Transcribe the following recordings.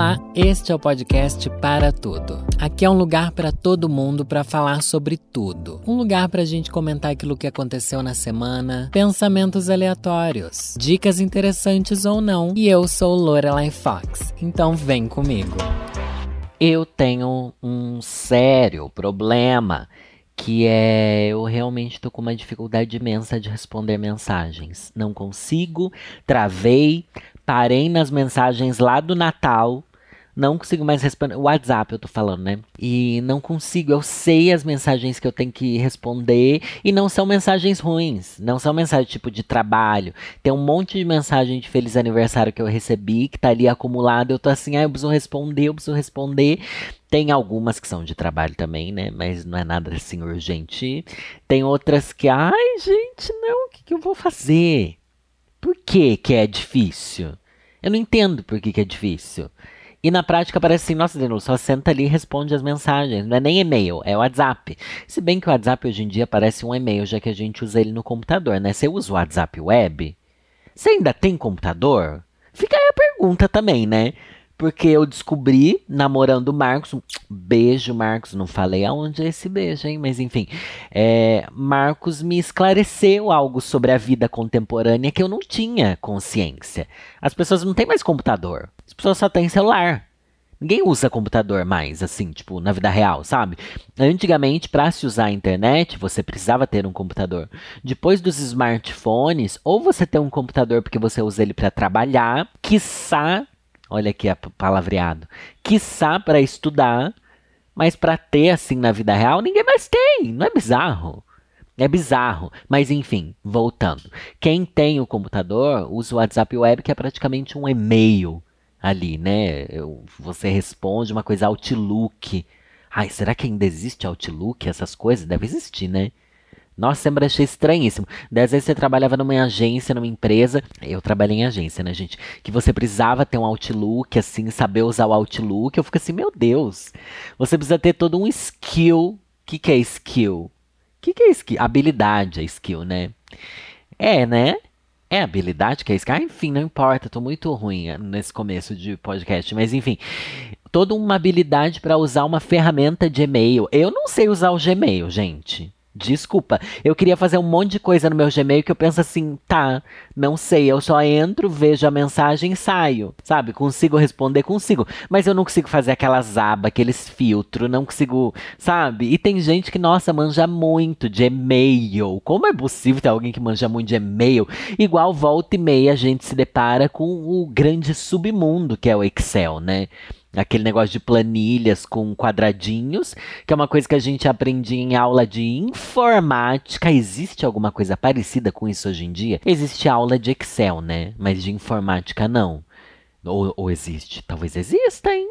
Olá, este é o podcast Para Tudo. Aqui é um lugar para todo mundo para falar sobre tudo. Um lugar para a gente comentar aquilo que aconteceu na semana, pensamentos aleatórios, dicas interessantes ou não. E eu sou Lorelai Fox, então vem comigo. Eu tenho um sério problema que é eu realmente tô com uma dificuldade imensa de responder mensagens. Não consigo, travei, parei nas mensagens lá do Natal. Não consigo mais responder. WhatsApp, eu tô falando, né? E não consigo. Eu sei as mensagens que eu tenho que responder. E não são mensagens ruins. Não são mensagens tipo de trabalho. Tem um monte de mensagem de feliz aniversário que eu recebi, que tá ali acumulado. Eu tô assim, ah, eu preciso responder, eu preciso responder. Tem algumas que são de trabalho também, né? Mas não é nada assim urgente. Tem outras que, ai, gente, não, o que, que eu vou fazer? Por que, que é difícil? Eu não entendo por que, que é difícil. E na prática parece assim, nossa, Danilo, só senta ali e responde as mensagens. Não é nem e-mail, é WhatsApp. Se bem que o WhatsApp hoje em dia parece um e-mail, já que a gente usa ele no computador, né? Você usa o WhatsApp web? Você ainda tem computador? Fica aí a pergunta também, né? Porque eu descobri, namorando o Marcos, beijo, Marcos, não falei aonde é esse beijo, hein? Mas enfim, é, Marcos me esclareceu algo sobre a vida contemporânea que eu não tinha consciência. As pessoas não têm mais computador, as pessoas só têm celular. Ninguém usa computador mais, assim, tipo, na vida real, sabe? Antigamente, para se usar a internet, você precisava ter um computador. Depois dos smartphones, ou você tem um computador porque você usa ele para trabalhar, quiçá Olha aqui a palavreado. Quiçá para estudar, mas para ter assim na vida real, ninguém mais tem. Não é bizarro? É bizarro. Mas enfim, voltando. Quem tem o computador usa o WhatsApp Web, que é praticamente um e-mail ali, né? Você responde uma coisa Outlook. Ai, será que ainda existe Outlook? Essas coisas? Deve existir, né? Nossa, sempre achei estranhíssimo. Dez vezes você trabalhava numa agência, numa empresa. Eu trabalhei em agência, né, gente? Que você precisava ter um Outlook, assim, saber usar o Outlook. Eu fico assim, meu Deus. Você precisa ter todo um skill. O que, que é skill? O que, que é skill? Habilidade é skill, né? É, né? É habilidade que é skill? Ah, enfim, não importa. Tô muito ruim eh, nesse começo de podcast. Mas, enfim toda uma habilidade para usar uma ferramenta de e-mail. Eu não sei usar o Gmail, gente. Desculpa, eu queria fazer um monte de coisa no meu Gmail que eu penso assim, tá, não sei, eu só entro, vejo a mensagem e saio, sabe? Consigo responder, consigo, mas eu não consigo fazer aquelas abas, aqueles filtros, não consigo, sabe? E tem gente que, nossa, manja muito de e-mail. Como é possível ter alguém que manja muito de e-mail? Igual volta e meia a gente se depara com o grande submundo que é o Excel, né? Aquele negócio de planilhas com quadradinhos, que é uma coisa que a gente aprende em aula de informática. Existe alguma coisa parecida com isso hoje em dia? Existe aula de Excel, né? Mas de informática não. Ou, ou existe? Talvez exista, hein?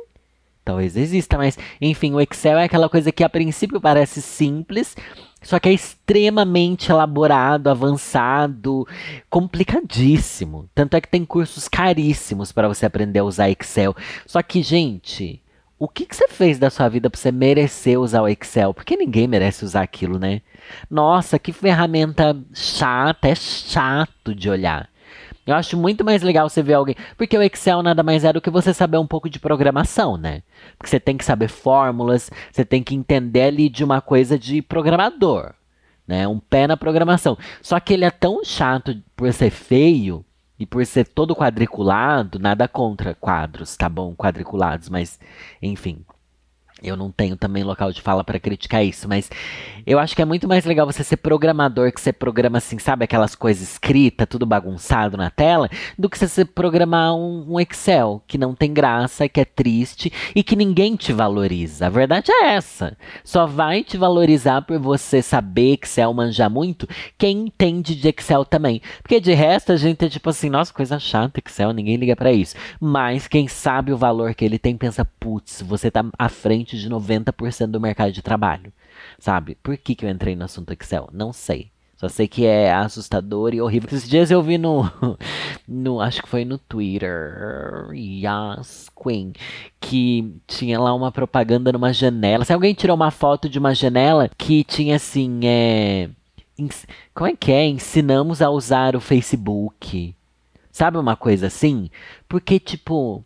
Talvez exista, mas enfim, o Excel é aquela coisa que a princípio parece simples, só que é extremamente elaborado, avançado, complicadíssimo. Tanto é que tem cursos caríssimos para você aprender a usar Excel. Só que, gente, o que, que você fez da sua vida para você merecer usar o Excel? Porque ninguém merece usar aquilo, né? Nossa, que ferramenta chata, é chato de olhar. Eu acho muito mais legal você ver alguém. Porque o Excel nada mais é do que você saber um pouco de programação, né? Porque você tem que saber fórmulas, você tem que entender ali de uma coisa de programador, né? Um pé na programação. Só que ele é tão chato por ser feio e por ser todo quadriculado, nada contra quadros, tá bom? Quadriculados, mas enfim. Eu não tenho também local de fala para criticar isso, mas eu acho que é muito mais legal você ser programador, que você programa assim, sabe, aquelas coisas escritas, tudo bagunçado na tela, do que você programar um, um, Excel que não tem graça, que é triste e que ninguém te valoriza. A verdade é essa. Só vai te valorizar por você saber Excel manjar muito quem entende de Excel também. Porque de resto a gente é tipo assim, nossa, coisa chata Excel, ninguém liga para isso. Mas quem sabe o valor que ele tem pensa, putz, você tá à frente frente de 90% do mercado de trabalho, sabe? Por que, que eu entrei no assunto Excel? Não sei. Só sei que é assustador e horrível. Esses dias eu vi no, no. Acho que foi no Twitter. Yas Queen. Que tinha lá uma propaganda numa janela. Se alguém tirou uma foto de uma janela que tinha assim. É, como é que é? Ensinamos a usar o Facebook. Sabe uma coisa assim? Porque, tipo.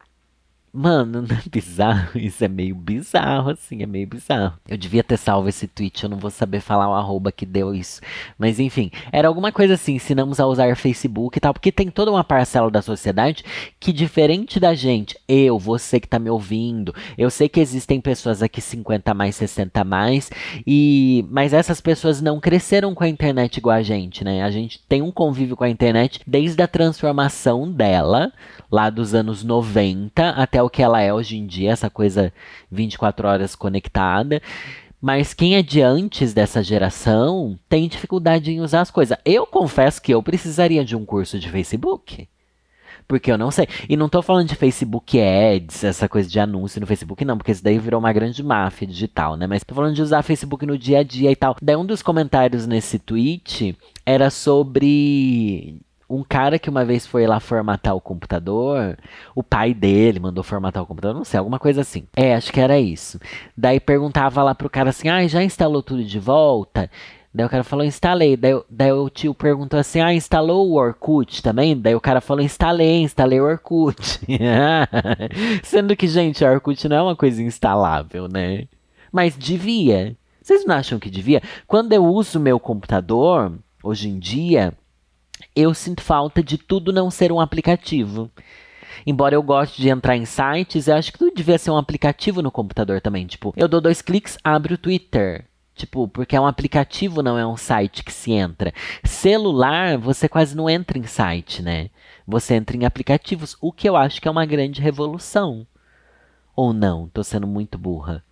Mano, não é bizarro? Isso é meio bizarro, assim, é meio bizarro. Eu devia ter salvo esse tweet, eu não vou saber falar o arroba que deu isso. Mas enfim, era alguma coisa assim, ensinamos a usar Facebook e tal, porque tem toda uma parcela da sociedade que, diferente da gente, eu, você que tá me ouvindo, eu sei que existem pessoas aqui 50 mais, 60 mais, e mas essas pessoas não cresceram com a internet igual a gente, né? A gente tem um convívio com a internet desde a transformação dela, lá dos anos 90 até o que ela é hoje em dia, essa coisa 24 horas conectada. Mas quem é de antes dessa geração tem dificuldade em usar as coisas. Eu confesso que eu precisaria de um curso de Facebook. Porque eu não sei. E não tô falando de Facebook Ads, essa coisa de anúncio no Facebook, não, porque isso daí virou uma grande máfia digital, né? Mas tô falando de usar Facebook no dia a dia e tal. Daí um dos comentários nesse tweet era sobre um cara que uma vez foi lá formatar o computador, o pai dele mandou formatar o computador, não sei, alguma coisa assim. É, acho que era isso. Daí perguntava lá pro cara assim: ah, já instalou tudo de volta? Daí o cara falou, instalei. Daí, daí o tio perguntou assim, ah, instalou o Orkut também? Daí o cara falou, instalei, instalei o Orkut. Sendo que, gente, o Orkut não é uma coisa instalável, né? Mas devia. Vocês não acham que devia? Quando eu uso meu computador, hoje em dia, eu sinto falta de tudo não ser um aplicativo. Embora eu goste de entrar em sites, eu acho que tudo devia ser um aplicativo no computador também. Tipo, eu dou dois cliques, abre o Twitter. Tipo, porque é um aplicativo, não é um site que se entra. Celular, você quase não entra em site, né? Você entra em aplicativos, o que eu acho que é uma grande revolução. Ou não, tô sendo muito burra.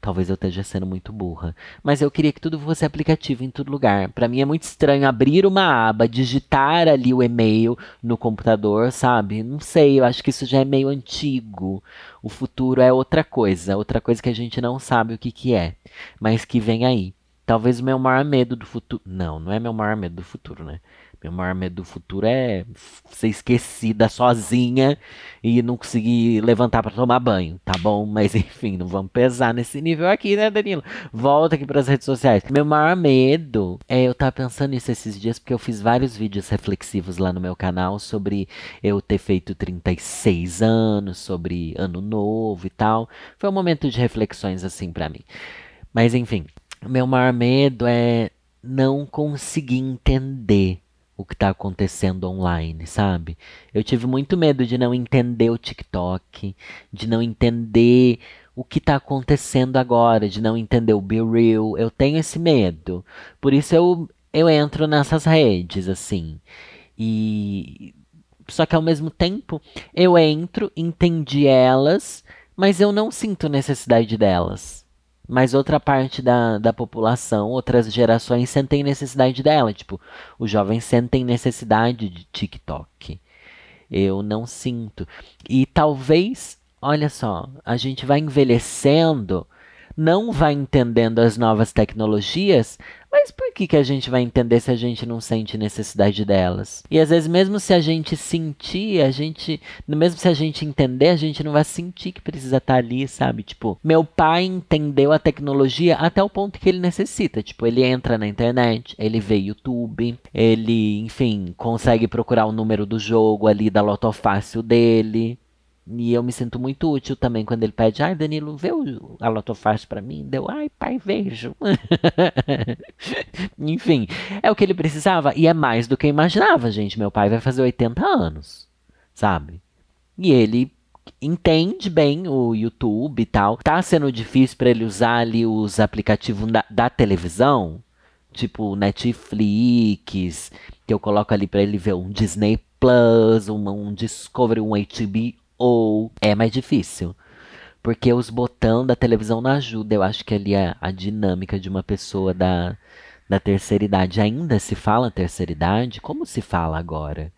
Talvez eu esteja sendo muito burra. Mas eu queria que tudo fosse aplicativo em todo lugar. Para mim é muito estranho abrir uma aba, digitar ali o e-mail no computador, sabe? Não sei, eu acho que isso já é meio antigo. O futuro é outra coisa, outra coisa que a gente não sabe o que, que é, mas que vem aí. Talvez o meu maior medo do futuro. Não, não é meu maior medo do futuro, né? Meu maior medo do futuro é ser esquecida sozinha e não conseguir levantar para tomar banho, tá bom? Mas enfim, não vamos pesar nesse nível aqui, né, Danilo? Volta aqui para as redes sociais. Meu maior medo é eu estar tá pensando nisso esses dias porque eu fiz vários vídeos reflexivos lá no meu canal sobre eu ter feito 36 anos, sobre ano novo e tal. Foi um momento de reflexões assim para mim. Mas enfim, meu maior medo é não conseguir entender o que está acontecendo online, sabe? Eu tive muito medo de não entender o TikTok, de não entender o que está acontecendo agora, de não entender o Be Real. Eu tenho esse medo. Por isso eu, eu entro nessas redes, assim. E. Só que ao mesmo tempo, eu entro, entendi elas, mas eu não sinto necessidade delas mas outra parte da, da população, outras gerações sentem necessidade dela. Tipo, os jovens sentem necessidade de TikTok. Eu não sinto. E talvez, olha só, a gente vai envelhecendo, não vai entendendo as novas tecnologias, mas por que, que a gente vai entender se a gente não sente necessidade delas? E às vezes, mesmo se a gente sentir, a gente. Mesmo se a gente entender, a gente não vai sentir que precisa estar ali, sabe? Tipo, meu pai entendeu a tecnologia até o ponto que ele necessita. Tipo, ele entra na internet, ele vê YouTube, ele, enfim, consegue procurar o número do jogo ali da lotofácil dele. E eu me sinto muito útil também quando ele pede, ai Danilo, vê o, a Lotofácil para mim. Deu, ai pai, vejo. Enfim, é o que ele precisava e é mais do que eu imaginava, gente. Meu pai vai fazer 80 anos, sabe? E ele entende bem o YouTube e tal. Tá sendo difícil para ele usar ali os aplicativos da, da televisão, tipo Netflix, que eu coloco ali para ele ver um Disney Plus, um, um Discovery, um HBO ou é mais difícil. Porque os botões da televisão não ajudam. Eu acho que ali a, a dinâmica de uma pessoa da, da terceira idade. Ainda se fala terceira idade? Como se fala agora?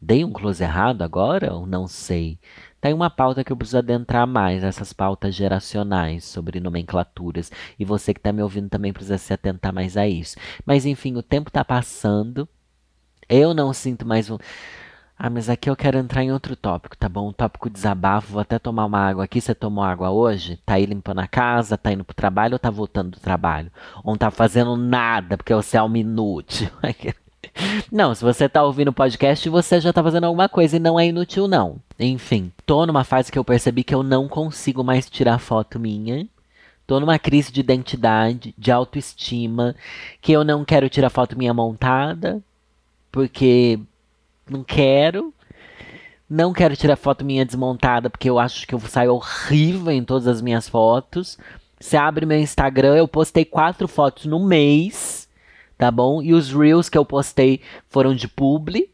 Dei um close errado agora ou não sei? Tem uma pauta que eu preciso adentrar mais, essas pautas geracionais sobre nomenclaturas. E você que está me ouvindo também precisa se atentar mais a isso. Mas enfim, o tempo está passando. Eu não sinto mais um. Ah, mas aqui eu quero entrar em outro tópico, tá bom? Um tópico desabafo. Vou até tomar uma água aqui. Você tomou água hoje? Tá aí limpando a casa? Tá indo pro trabalho ou tá voltando do trabalho? Ou não tá fazendo nada porque você é um inútil? Não, se você tá ouvindo o podcast, você já tá fazendo alguma coisa e não é inútil, não. Enfim, tô numa fase que eu percebi que eu não consigo mais tirar foto minha. Tô numa crise de identidade, de autoestima, que eu não quero tirar foto minha montada, porque não quero. Não quero tirar foto minha desmontada, porque eu acho que eu saio horrível em todas as minhas fotos. Você abre meu Instagram, eu postei quatro fotos no mês, tá bom? E os reels que eu postei foram de publi.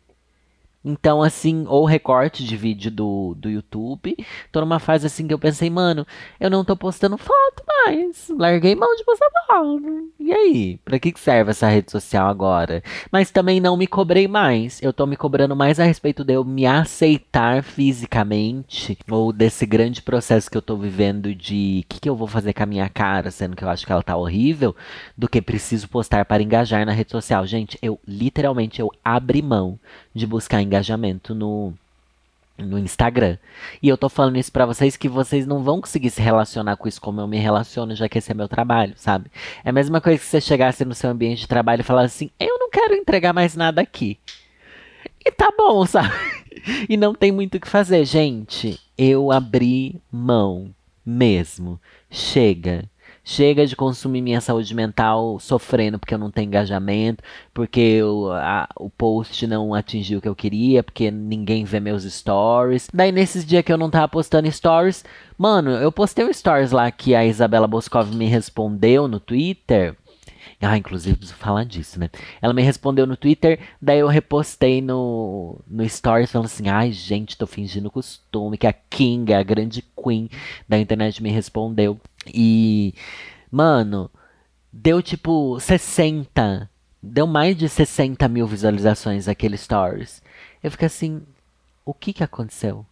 Então, assim, ou recorte de vídeo do, do YouTube. Tô numa fase assim que eu pensei, mano, eu não tô postando foto mais. Larguei mão de postar foto. E aí? Pra que serve essa rede social agora? Mas também não me cobrei mais. Eu tô me cobrando mais a respeito de eu me aceitar fisicamente. Ou desse grande processo que eu tô vivendo de o que, que eu vou fazer com a minha cara, sendo que eu acho que ela tá horrível, do que preciso postar para engajar na rede social. Gente, eu literalmente eu abri mão de buscar engajamento no, no Instagram. E eu tô falando isso para vocês que vocês não vão conseguir se relacionar com isso como eu me relaciono, já que esse é meu trabalho, sabe? É a mesma coisa que você chegasse no seu ambiente de trabalho e falasse assim: "Eu não quero entregar mais nada aqui". E tá bom, sabe? E não tem muito o que fazer, gente. Eu abri mão mesmo. Chega. Chega de consumir minha saúde mental sofrendo porque eu não tenho engajamento, porque eu, a, o post não atingiu o que eu queria, porque ninguém vê meus stories. Daí, nesses dias que eu não tava postando stories, mano, eu postei um stories lá que a Isabela Boscov me respondeu no Twitter. Ah, inclusive preciso falar disso, né? Ela me respondeu no Twitter, daí eu repostei no, no Stories falando assim: ai, gente, tô fingindo costume, que a King, a grande queen da internet, me respondeu. E, mano, deu tipo 60. Deu mais de 60 mil visualizações aquele Stories. Eu fiquei assim: o que que aconteceu?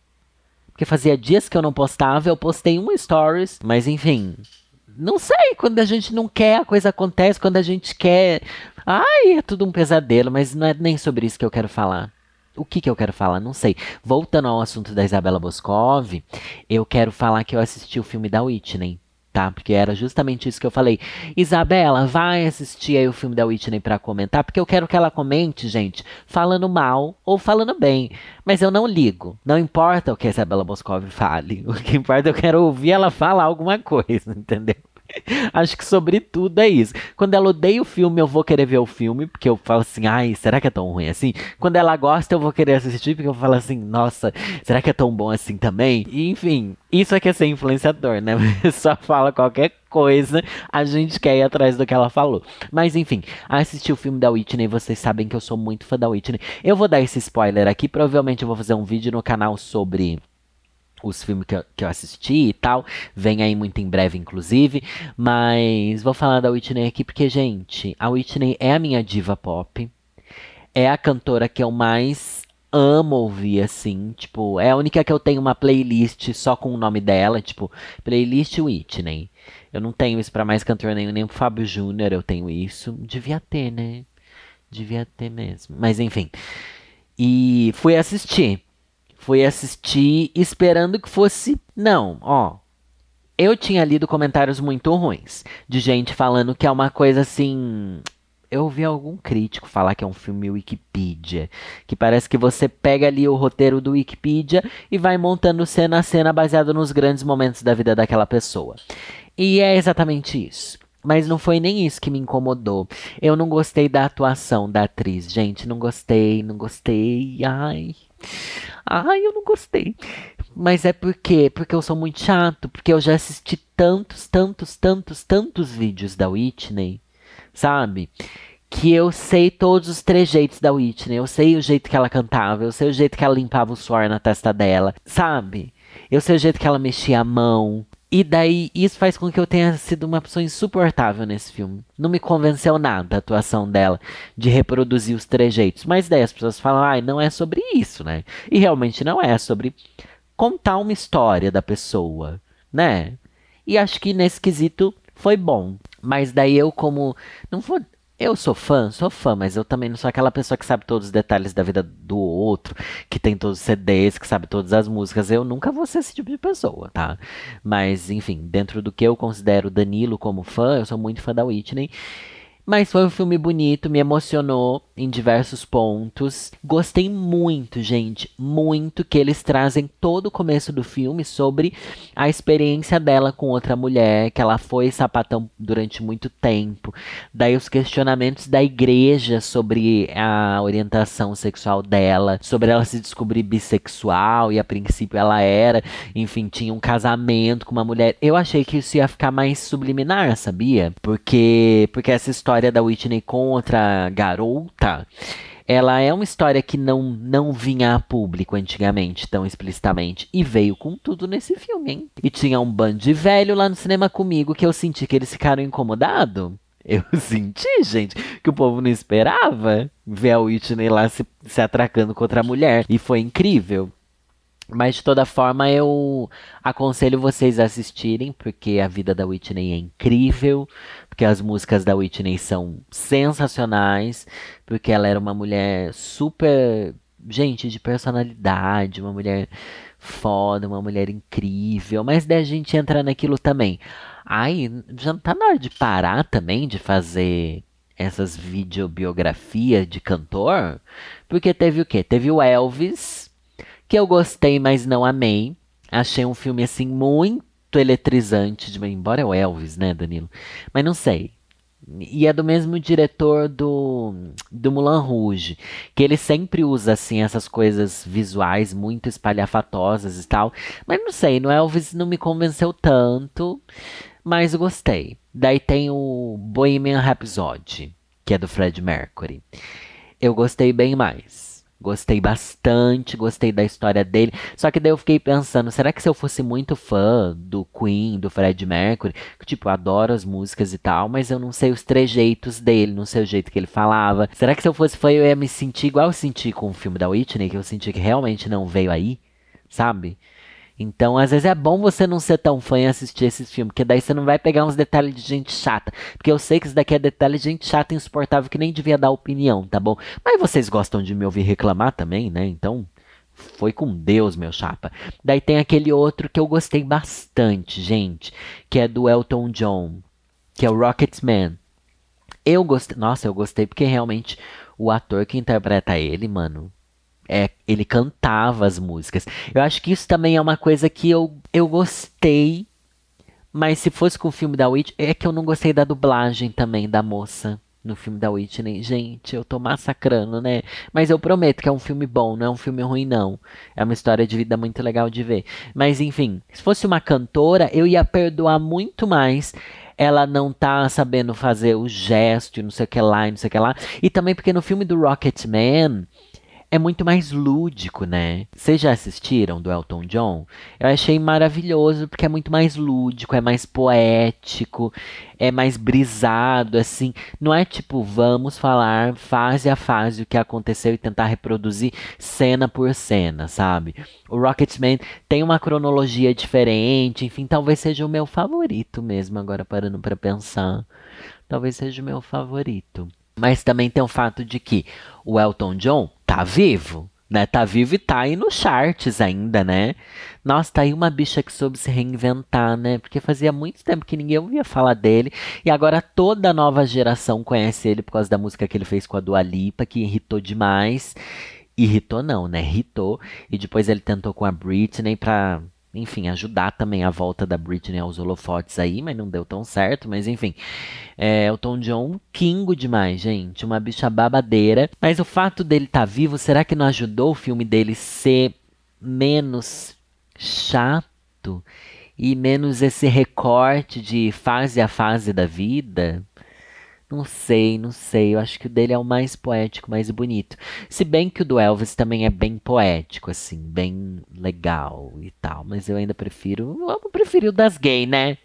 Porque fazia dias que eu não postava, eu postei um Stories, mas enfim, não sei, quando a gente não quer, a coisa acontece, quando a gente quer. Ai, é tudo um pesadelo, mas não é nem sobre isso que eu quero falar. O que, que eu quero falar? Não sei. Voltando ao assunto da Isabela Boscov, eu quero falar que eu assisti o filme da Whitney tá? Porque era justamente isso que eu falei. Isabela, vai assistir aí o filme da Whitney para comentar, porque eu quero que ela comente, gente, falando mal ou falando bem. Mas eu não ligo. Não importa o que a Isabela Boscov fale. O que importa é eu quero ouvir ela falar alguma coisa, entendeu? Acho que sobretudo é isso. Quando ela odeia o filme, eu vou querer ver o filme, porque eu falo assim, ai, será que é tão ruim assim? Quando ela gosta, eu vou querer assistir, porque eu falo assim, nossa, será que é tão bom assim também? E, enfim, isso é que é ser influenciador, né? Só fala qualquer coisa, a gente quer ir atrás do que ela falou. Mas enfim, assistir o filme da Whitney, vocês sabem que eu sou muito fã da Whitney. Eu vou dar esse spoiler aqui, provavelmente eu vou fazer um vídeo no canal sobre os filmes que eu, que eu assisti e tal. Vem aí muito em breve, inclusive. Mas vou falar da Whitney aqui porque, gente, a Whitney é a minha diva pop. É a cantora que eu mais amo ouvir, assim. Tipo, é a única que eu tenho uma playlist só com o nome dela. Tipo, playlist Whitney. Eu não tenho isso para mais cantor nenhum, nem pro Fábio Júnior eu tenho isso. Devia ter, né? Devia ter mesmo. Mas enfim. E fui assistir fui assistir esperando que fosse. Não, ó. Eu tinha lido comentários muito ruins de gente falando que é uma coisa assim. Eu ouvi algum crítico falar que é um filme Wikipedia, que parece que você pega ali o roteiro do Wikipedia e vai montando cena a cena baseado nos grandes momentos da vida daquela pessoa. E é exatamente isso. Mas não foi nem isso que me incomodou. Eu não gostei da atuação da atriz, gente. Não gostei, não gostei. Ai. Ai, eu não gostei. Mas é porque, porque eu sou muito chato, porque eu já assisti tantos, tantos, tantos, tantos vídeos da Whitney, sabe? Que eu sei todos os trejeitos da Whitney, eu sei o jeito que ela cantava, eu sei o jeito que ela limpava o suor na testa dela, sabe? Eu sei o jeito que ela mexia a mão, e daí, isso faz com que eu tenha sido uma pessoa insuportável nesse filme. Não me convenceu nada a atuação dela de reproduzir os trejeitos. Mas daí as pessoas falam, ai, ah, não é sobre isso, né? E realmente não é, é sobre contar uma história da pessoa, né? E acho que nesse quesito foi bom. Mas daí eu, como. Não vou eu sou fã, sou fã, mas eu também não sou aquela pessoa que sabe todos os detalhes da vida do outro, que tem todos os CDs, que sabe todas as músicas. Eu nunca vou ser esse tipo de pessoa, tá? Mas, enfim, dentro do que eu considero Danilo como fã, eu sou muito fã da Whitney. Mas foi um filme bonito, me emocionou em diversos pontos. Gostei muito, gente, muito que eles trazem todo o começo do filme sobre a experiência dela com outra mulher, que ela foi sapatão durante muito tempo. Daí os questionamentos da igreja sobre a orientação sexual dela, sobre ela se descobrir bissexual e a princípio ela era, enfim, tinha um casamento com uma mulher. Eu achei que isso ia ficar mais subliminar, sabia? Porque porque essa história da Whitney contra a garota ela é uma história que não, não vinha a público antigamente, tão explicitamente. E veio com tudo nesse filme, hein? E tinha um bando de velho lá no cinema comigo que eu senti que eles ficaram incomodados. Eu senti, gente, que o povo não esperava ver a Whitney lá se, se atracando contra a mulher. E foi incrível. Mas de toda forma, eu aconselho vocês a assistirem, porque a vida da Whitney é incrível, porque as músicas da Whitney são sensacionais, porque ela era uma mulher super, gente, de personalidade, uma mulher foda, uma mulher incrível. Mas daí a gente entra naquilo também. Ai, já tá na hora de parar também de fazer essas videobiografias de cantor? Porque teve o quê? Teve o Elvis que eu gostei, mas não amei. Achei um filme assim muito eletrizante, de, embora é o Elvis, né, Danilo? Mas não sei. E é do mesmo diretor do, do Mulan Rouge, que ele sempre usa assim essas coisas visuais muito espalhafatosas e tal. Mas não sei, no Elvis não me convenceu tanto, mas gostei. Daí tem o Bohemian Rhapsody, que é do Fred Mercury. Eu gostei bem mais. Gostei bastante, gostei da história dele. Só que daí eu fiquei pensando, será que se eu fosse muito fã do Queen, do Fred Mercury, que tipo, eu adoro as músicas e tal, mas eu não sei os trejeitos dele, não sei o jeito que ele falava. Será que se eu fosse fã eu ia me sentir igual eu senti com o filme da Whitney, que eu senti que realmente não veio aí, sabe? Então, às vezes é bom você não ser tão fã e assistir esses filmes, porque daí você não vai pegar uns detalhes de gente chata. Porque eu sei que isso daqui é detalhe de gente chata insuportável que nem devia dar opinião, tá bom? Mas vocês gostam de me ouvir reclamar também, né? Então, foi com Deus, meu chapa. Daí tem aquele outro que eu gostei bastante, gente, que é do Elton John, que é o Rocketman. Eu gostei, nossa, eu gostei porque realmente o ator que interpreta ele, mano, é, ele cantava as músicas. Eu acho que isso também é uma coisa que eu, eu gostei. Mas se fosse com o filme da Whitney, é que eu não gostei da dublagem também da moça no filme da Whitney. Gente, eu tô massacrando, né? Mas eu prometo que é um filme bom, não é um filme ruim, não. É uma história de vida muito legal de ver. Mas enfim, se fosse uma cantora, eu ia perdoar muito mais ela não tá sabendo fazer o gesto, não sei o que lá, não sei o que lá. E também porque no filme do Rocketman, é muito mais lúdico, né? Vocês já assistiram do Elton John? Eu achei maravilhoso porque é muito mais lúdico, é mais poético, é mais brisado, assim. Não é tipo, vamos falar fase a fase o que aconteceu e tentar reproduzir cena por cena, sabe? O Rocketman tem uma cronologia diferente, enfim, talvez seja o meu favorito mesmo, agora parando para pensar. Talvez seja o meu favorito. Mas também tem o fato de que o Elton John tá vivo, né? Tá vivo e tá aí nos charts ainda, né? Nossa, tá aí uma bicha que soube se reinventar, né? Porque fazia muito tempo que ninguém ouvia falar dele. E agora toda a nova geração conhece ele por causa da música que ele fez com a Dua Lipa, que irritou demais. Irritou não, né? Irritou. E depois ele tentou com a Britney pra enfim, ajudar também a volta da Britney aos holofotes aí, mas não deu tão certo, mas enfim. É, o Tom John, kingo demais, gente, uma bicha babadeira. Mas o fato dele estar tá vivo, será que não ajudou o filme dele ser menos chato e menos esse recorte de fase a fase da vida? Não sei, não sei. Eu acho que o dele é o mais poético, mais bonito. Se bem que o do Elvis também é bem poético, assim, bem legal e tal. Mas eu ainda prefiro. Vou preferir o das gays, né?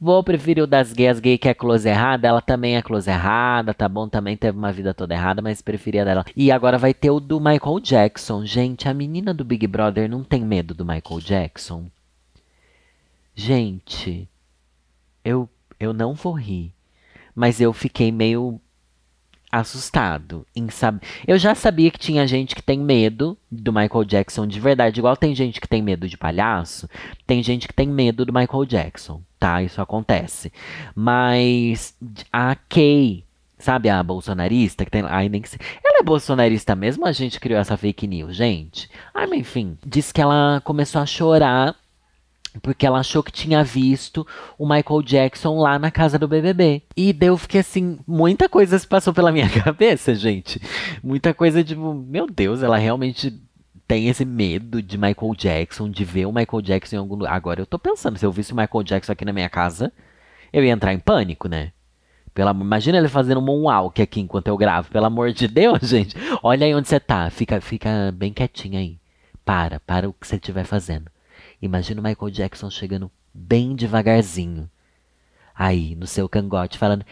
Vou preferir o das gays. As gays que é close errada, ela também é close errada, tá bom? Também teve uma vida toda errada, mas preferia dela. E agora vai ter o do Michael Jackson. Gente, a menina do Big Brother não tem medo do Michael Jackson? Gente, eu, eu não vou rir mas eu fiquei meio assustado em saber. Eu já sabia que tinha gente que tem medo do Michael Jackson de verdade, igual tem gente que tem medo de palhaço, tem gente que tem medo do Michael Jackson, tá? Isso acontece. Mas a Kay Sabe a bolsonarista que tem ai nem. Ela é bolsonarista mesmo, a gente criou essa fake news, gente. Ai, mas enfim, diz que ela começou a chorar porque ela achou que tinha visto o Michael Jackson lá na casa do BBB. E daí eu fiquei assim, muita coisa se passou pela minha cabeça, gente. Muita coisa tipo, meu Deus, ela realmente tem esse medo de Michael Jackson, de ver o Michael Jackson em algum lugar. Agora eu tô pensando, se eu visse o Michael Jackson aqui na minha casa, eu ia entrar em pânico, né? Pela, imagina ele fazendo um moonwalk aqui enquanto eu gravo. Pelo amor de Deus, gente. Olha aí onde você tá. Fica, fica bem quietinho aí. Para, para o que você estiver fazendo. Imagina o Michael Jackson chegando bem devagarzinho. Aí, no seu cangote, falando.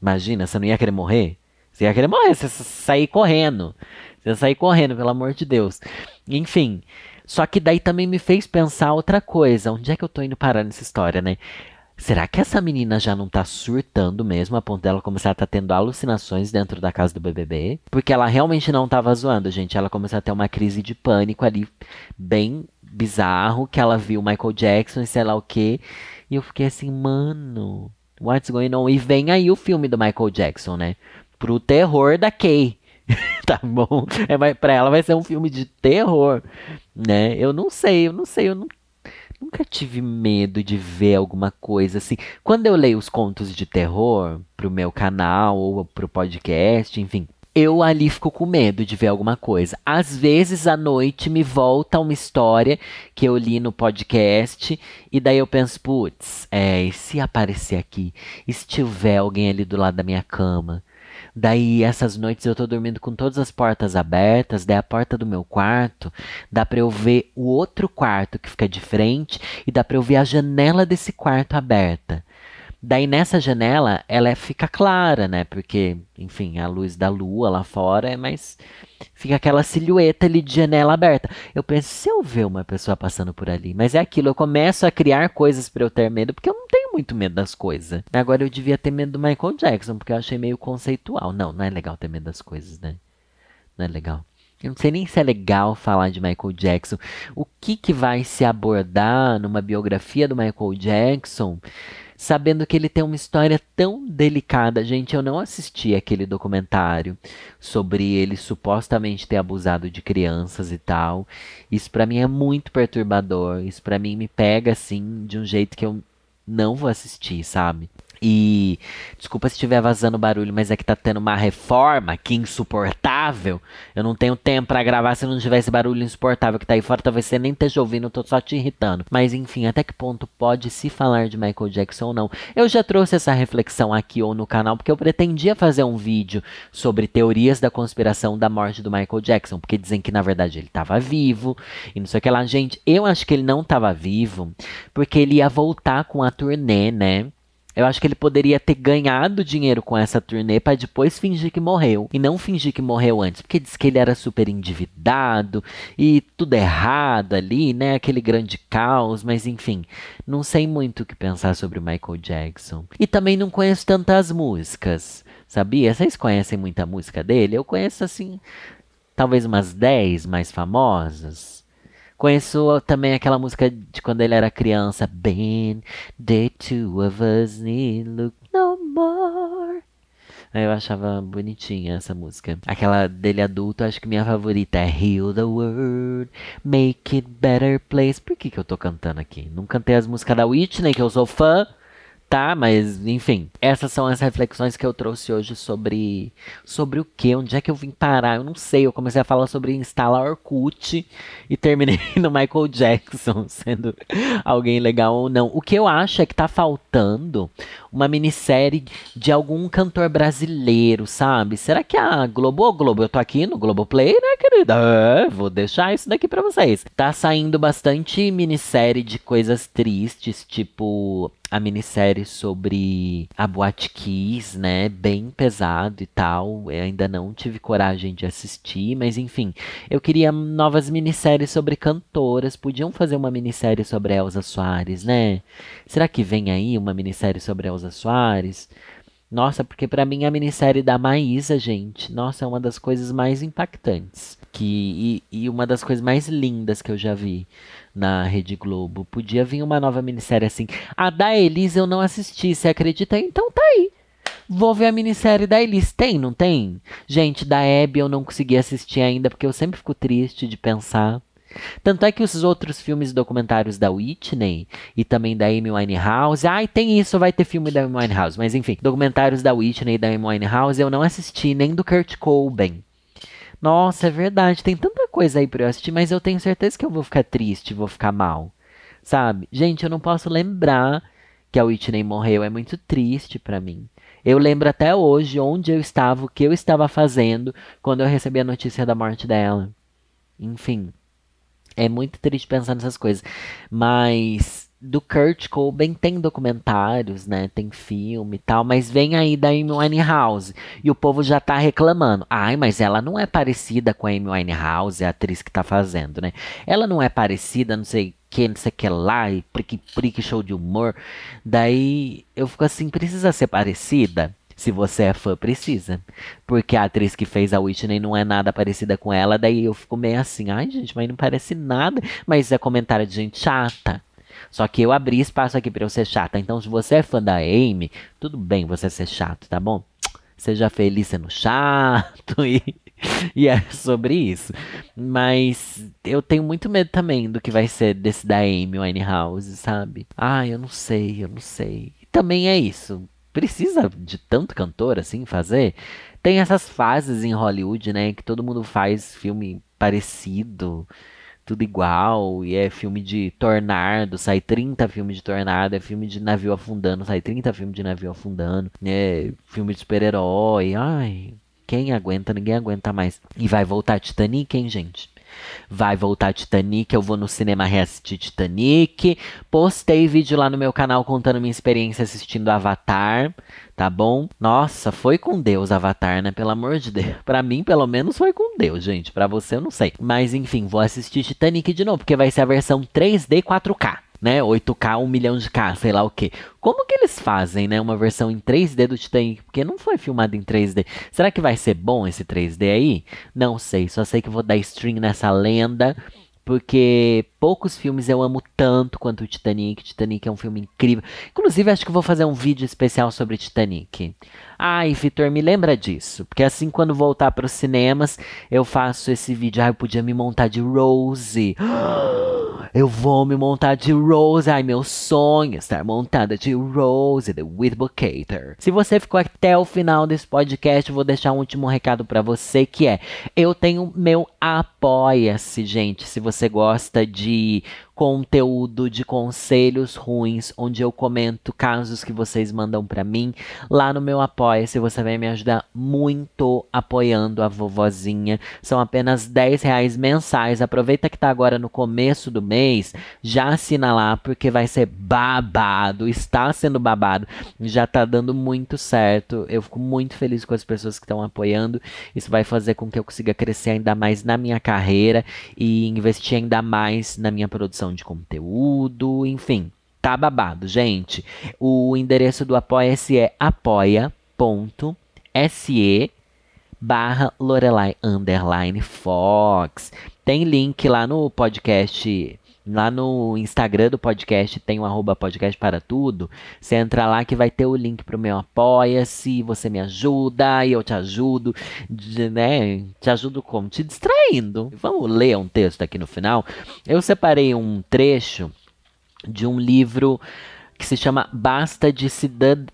Imagina, você não ia querer morrer? Você ia querer morrer, você ia sair correndo. Você ia sair correndo, pelo amor de Deus. Enfim. Só que daí também me fez pensar outra coisa. Onde é que eu tô indo parar nessa história, né? Será que essa menina já não tá surtando mesmo, a ponto dela começar a tá tendo alucinações dentro da casa do BBB? Porque ela realmente não tava zoando, gente. Ela começou a ter uma crise de pânico ali, bem bizarro, que ela viu Michael Jackson e sei lá o que. E eu fiquei assim, mano, what's going on? E vem aí o filme do Michael Jackson, né? Pro terror da Kay. tá bom? É, pra ela vai ser um filme de terror, né? Eu não sei, eu não sei, eu não Nunca tive medo de ver alguma coisa assim. Quando eu leio os contos de terror pro meu canal ou pro podcast, enfim, eu ali fico com medo de ver alguma coisa. Às vezes à noite me volta uma história que eu li no podcast e daí eu penso, putz, é, e se aparecer aqui, e se tiver alguém ali do lado da minha cama? Daí essas noites eu tô dormindo com todas as portas abertas, daí a porta do meu quarto, dá para eu ver o outro quarto que fica de frente e dá para eu ver a janela desse quarto aberta. Daí nessa janela ela é, fica clara, né? Porque, enfim, a luz da lua lá fora é mais. Fica aquela silhueta ali de janela aberta. Eu penso, se eu ver uma pessoa passando por ali, mas é aquilo, eu começo a criar coisas para eu ter medo, porque eu não tenho muito medo das coisas. Agora eu devia ter medo do Michael Jackson, porque eu achei meio conceitual. Não, não é legal ter medo das coisas, né? Não é legal. Eu não sei nem se é legal falar de Michael Jackson. O que, que vai se abordar numa biografia do Michael Jackson? Sabendo que ele tem uma história tão delicada. Gente, eu não assisti aquele documentário sobre ele supostamente ter abusado de crianças e tal. Isso para mim é muito perturbador. Isso para mim me pega assim de um jeito que eu não vou assistir, sabe? E desculpa se estiver vazando barulho, mas é que tá tendo uma reforma que insuportável. Eu não tenho tempo para gravar se não tiver esse barulho insuportável que tá aí fora. Talvez você nem esteja ouvindo, eu tô só te irritando. Mas enfim, até que ponto pode se falar de Michael Jackson ou não? Eu já trouxe essa reflexão aqui ou no canal porque eu pretendia fazer um vídeo sobre teorias da conspiração da morte do Michael Jackson, porque dizem que na verdade ele estava vivo e não sei o que lá. Gente, eu acho que ele não estava vivo porque ele ia voltar com a turnê, né? Eu acho que ele poderia ter ganhado dinheiro com essa turnê para depois fingir que morreu. E não fingir que morreu antes. Porque diz que ele era super endividado e tudo errado ali, né? Aquele grande caos. Mas enfim, não sei muito o que pensar sobre o Michael Jackson. E também não conheço tantas músicas. Sabia? Vocês conhecem muita música dele? Eu conheço assim, talvez umas 10 mais famosas. Conheço também aquela música de quando ele era criança. Ben, the two of us need look no more. Eu achava bonitinha essa música. Aquela dele adulto, acho que minha favorita é Heal the World, Make It Better Place. Por que, que eu tô cantando aqui? Não cantei as músicas da Whitney, que eu sou fã tá? Mas, enfim, essas são as reflexões que eu trouxe hoje sobre sobre o que, onde é que eu vim parar, eu não sei. Eu comecei a falar sobre instalar Orkut e terminei no Michael Jackson, sendo alguém legal ou não. O que eu acho é que tá faltando uma minissérie de algum cantor brasileiro, sabe? Será que a Globo, ô Globo, eu tô aqui no Globoplay, né, querida? É, vou deixar isso daqui para vocês. Tá saindo bastante minissérie de coisas tristes, tipo a minissérie sobre a Boate Kiss, né? Bem pesado e tal. Eu ainda não tive coragem de assistir, mas enfim. Eu queria novas minisséries sobre cantoras. Podiam fazer uma minissérie sobre Elza Soares, né? Será que vem aí uma minissérie sobre Soares? Nossa, porque para mim a minissérie da Maísa, gente, nossa, é uma das coisas mais impactantes que e, e, uma das coisas mais lindas que eu já vi na Rede Globo. Podia vir uma nova minissérie assim. A da Elise eu não assisti, você acredita? Então tá aí. Vou ver a minissérie da Elis. Tem, não tem? Gente, da Abby eu não consegui assistir ainda, porque eu sempre fico triste de pensar. Tanto é que os outros filmes documentários da Whitney e também da Amy Winehouse, ai, tem isso, vai ter filme da Amy Winehouse, mas enfim, documentários da Whitney e da Amy Winehouse eu não assisti, nem do Kurt Cobain. Nossa, é verdade, tem tanta coisa aí pra eu assistir, mas eu tenho certeza que eu vou ficar triste, vou ficar mal. Sabe? Gente, eu não posso lembrar que a Whitney morreu, é muito triste para mim. Eu lembro até hoje onde eu estava, o que eu estava fazendo quando eu recebi a notícia da morte dela. Enfim, é muito triste pensar nessas coisas. Mas do Kurt Cobain tem documentários, né? Tem filme e tal, mas vem aí da Amy Winehouse. E o povo já tá reclamando. Ai, mas ela não é parecida com a Amy Winehouse, a atriz que tá fazendo, né? Ela não é parecida, não sei que, não sei que lá, e prique, prique, show de humor. Daí eu fico assim, precisa ser parecida? Se você é fã, precisa. Porque a atriz que fez a Whitney não é nada parecida com ela. Daí eu fico meio assim, ai gente, mas não parece nada. Mas é comentário de gente chata. Só que eu abri espaço aqui para eu ser chata. Então, se você é fã da Amy, tudo bem você ser chato, tá bom? Seja feliz sendo chato e, e é sobre isso. Mas eu tenho muito medo também do que vai ser desse da Amy Winehouse, sabe? Ah, eu não sei, eu não sei. Também é isso precisa de tanto cantor assim fazer. Tem essas fases em Hollywood, né, que todo mundo faz filme parecido, tudo igual, e é filme de tornado, sai 30 filmes de tornado, é filme de navio afundando, sai 30 filmes de navio afundando, é filme de super-herói. Ai, quem aguenta? Ninguém aguenta mais. E vai voltar Titanic, hein, gente? Vai voltar Titanic, eu vou no cinema reassistir Titanic. Postei vídeo lá no meu canal contando minha experiência assistindo Avatar, tá bom? Nossa, foi com Deus Avatar, né? Pelo amor de Deus. Pra mim, pelo menos, foi com Deus, gente. Pra você, eu não sei. Mas enfim, vou assistir Titanic de novo, porque vai ser a versão 3D 4K né? 8K, 1 milhão de K, sei lá o que. Como que eles fazem, né? Uma versão em 3D do Titanic? Porque não foi filmado em 3D. Será que vai ser bom esse 3D aí? Não sei, só sei que vou dar stream nessa lenda. Porque poucos filmes eu amo tanto quanto o Titanic. Titanic é um filme incrível. Inclusive, acho que vou fazer um vídeo especial sobre Titanic. Ai, Vitor, me lembra disso. Porque assim, quando voltar para os cinemas, eu faço esse vídeo. Ai, eu podia me montar de Rose. Eu vou me montar de Rose. Ai, meu sonho estar montada de Rose, The Whitbucator. Se você ficou até o final desse podcast, eu vou deixar um último recado para você, que é... Eu tenho meu Apoia-se, gente. Se você gosta de conteúdo de conselhos ruins, onde eu comento casos que vocês mandam para mim. Lá no meu Apoia-se você vai me ajudar muito apoiando a vovozinha. São apenas 10 reais mensais. Aproveita que tá agora no começo do mês, já assina lá, porque vai ser babado. Está sendo babado. Já tá dando muito certo. Eu fico muito feliz com as pessoas que estão apoiando. Isso vai fazer com que eu consiga crescer ainda mais na minha carreira e investir ainda mais na minha produção produção de conteúdo, enfim. Tá babado, gente. O endereço do Apoia-se é apoia.se barra Lorelai underline Fox. Tem link lá no podcast, lá no Instagram do podcast, tem o um arroba podcast para tudo. Você entra lá que vai ter o link pro meu Apoia-se, você me ajuda e eu te ajudo, né? Te ajudo como? Te distraindo. Vamos ler um texto aqui no final. Eu separei um trecho de um livro que se chama Basta de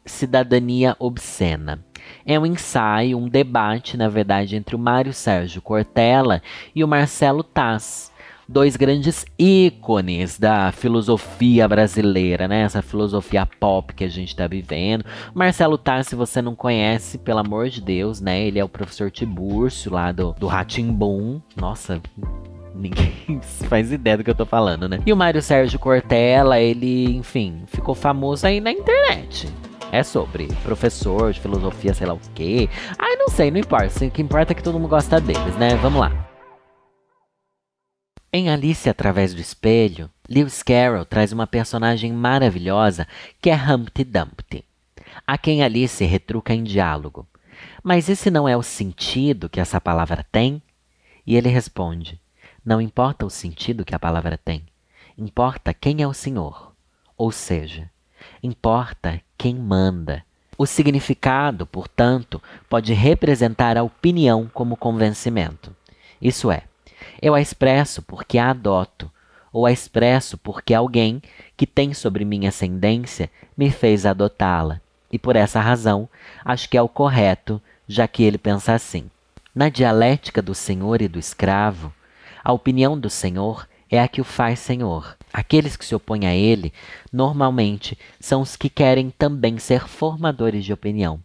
Cidadania Obscena. É um ensaio, um debate, na verdade, entre o Mário Sérgio Cortella e o Marcelo Taz, dois grandes ícones da filosofia brasileira, né? Essa filosofia pop que a gente está vivendo. Marcelo Taz, se você não conhece, pelo amor de Deus, né? Ele é o professor Tibúrcio lá do, do. Nossa, Ninguém faz ideia do que eu tô falando, né? E o Mário Sérgio Cortella, ele, enfim, ficou famoso aí na internet. É sobre professor de filosofia, sei lá o quê. Ai, não sei, não importa. O que importa é que todo mundo gosta deles, né? Vamos lá. Em Alice através do espelho, Lewis Carroll traz uma personagem maravilhosa que é Humpty Dumpty, a quem Alice retruca em diálogo. Mas esse não é o sentido que essa palavra tem? E ele responde: Não importa o sentido que a palavra tem, importa quem é o Senhor. Ou seja, importa quem manda. O significado, portanto, pode representar a opinião como convencimento. Isso é, eu a expresso porque a adoto, ou a expresso porque alguém que tem sobre mim ascendência me fez adotá-la, e por essa razão acho que é o correto, já que ele pensa assim. Na dialética do senhor e do escravo, a opinião do senhor é a que o faz senhor. Aqueles que se opõem a ele, normalmente, são os que querem também ser formadores de opinião.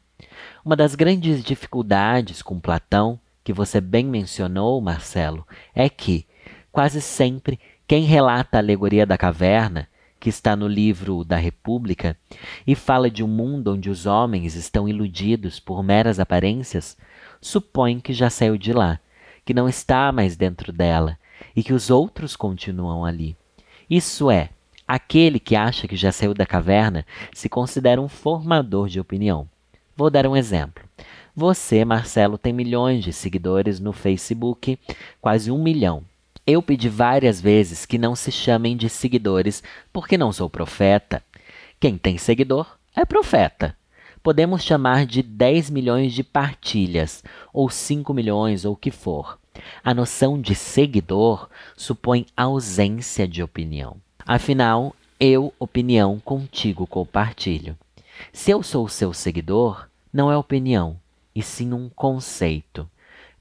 Uma das grandes dificuldades com Platão, que você bem mencionou, Marcelo, é que, quase sempre, quem relata a alegoria da caverna, que está no livro da República, e fala de um mundo onde os homens estão iludidos por meras aparências, supõe que já saiu de lá, que não está mais dentro dela e que os outros continuam ali. Isso é, aquele que acha que já saiu da caverna se considera um formador de opinião. Vou dar um exemplo. Você, Marcelo, tem milhões de seguidores no Facebook, quase um milhão. Eu pedi várias vezes que não se chamem de seguidores, porque não sou profeta. Quem tem seguidor é profeta podemos chamar de 10 milhões de partilhas, ou 5 milhões, ou o que for. A noção de seguidor supõe ausência de opinião. Afinal, eu, opinião, contigo compartilho. Se eu sou seu seguidor, não é opinião, e sim um conceito.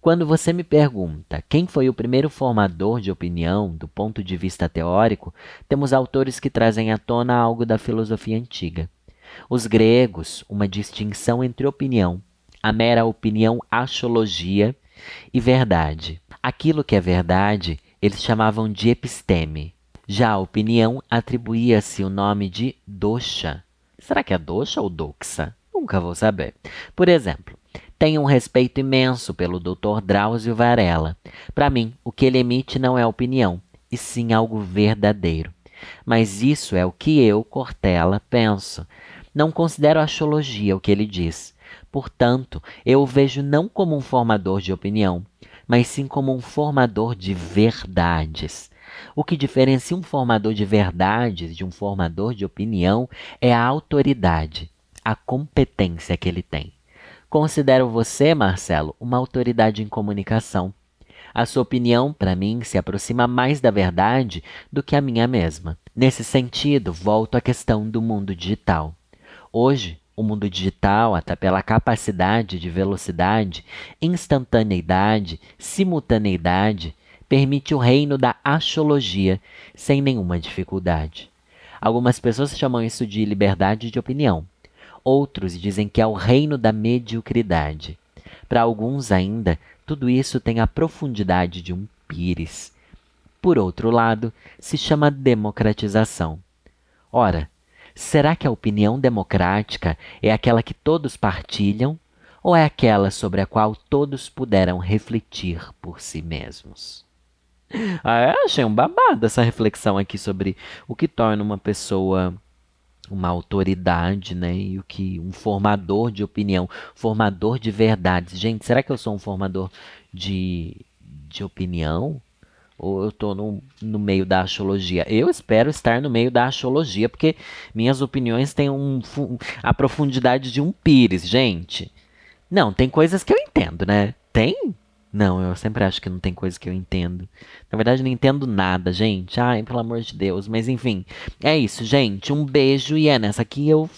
Quando você me pergunta quem foi o primeiro formador de opinião do ponto de vista teórico, temos autores que trazem à tona algo da filosofia antiga. Os gregos, uma distinção entre opinião, a mera opinião axiologia e verdade. Aquilo que é verdade, eles chamavam de episteme. Já a opinião atribuía-se o nome de dosha. Será que é dosha ou doxa? Nunca vou saber. Por exemplo, tenho um respeito imenso pelo Dr. Drauzio Varela. Para mim, o que ele emite não é opinião, e sim algo verdadeiro. Mas isso é o que eu, Cortella, penso. Não considero axiologia o que ele diz. Portanto, eu o vejo não como um formador de opinião, mas sim como um formador de verdades. O que diferencia um formador de verdades de um formador de opinião é a autoridade, a competência que ele tem. Considero você, Marcelo, uma autoridade em comunicação. A sua opinião, para mim, se aproxima mais da verdade do que a minha mesma. Nesse sentido, volto à questão do mundo digital. Hoje, o mundo digital, até pela capacidade de velocidade, instantaneidade, simultaneidade, permite o reino da axiologia sem nenhuma dificuldade. Algumas pessoas chamam isso de liberdade de opinião. Outros dizem que é o reino da mediocridade. Para alguns ainda, tudo isso tem a profundidade de um pires. Por outro lado, se chama democratização. Ora, Será que a opinião democrática é aquela que todos partilham ou é aquela sobre a qual todos puderam refletir por si mesmos? Ah, achei um babado essa reflexão aqui sobre o que torna uma pessoa uma autoridade, né? E o que um formador de opinião, formador de verdades. Gente, será que eu sou um formador de, de opinião? Ou eu estou no, no meio da astrologia? Eu espero estar no meio da astrologia, porque minhas opiniões têm um, a profundidade de um pires, gente. Não, tem coisas que eu entendo, né? Tem? Não, eu sempre acho que não tem coisa que eu entendo. Na verdade, não entendo nada, gente. Ai, pelo amor de Deus. Mas enfim, é isso, gente. Um beijo e é nessa aqui eu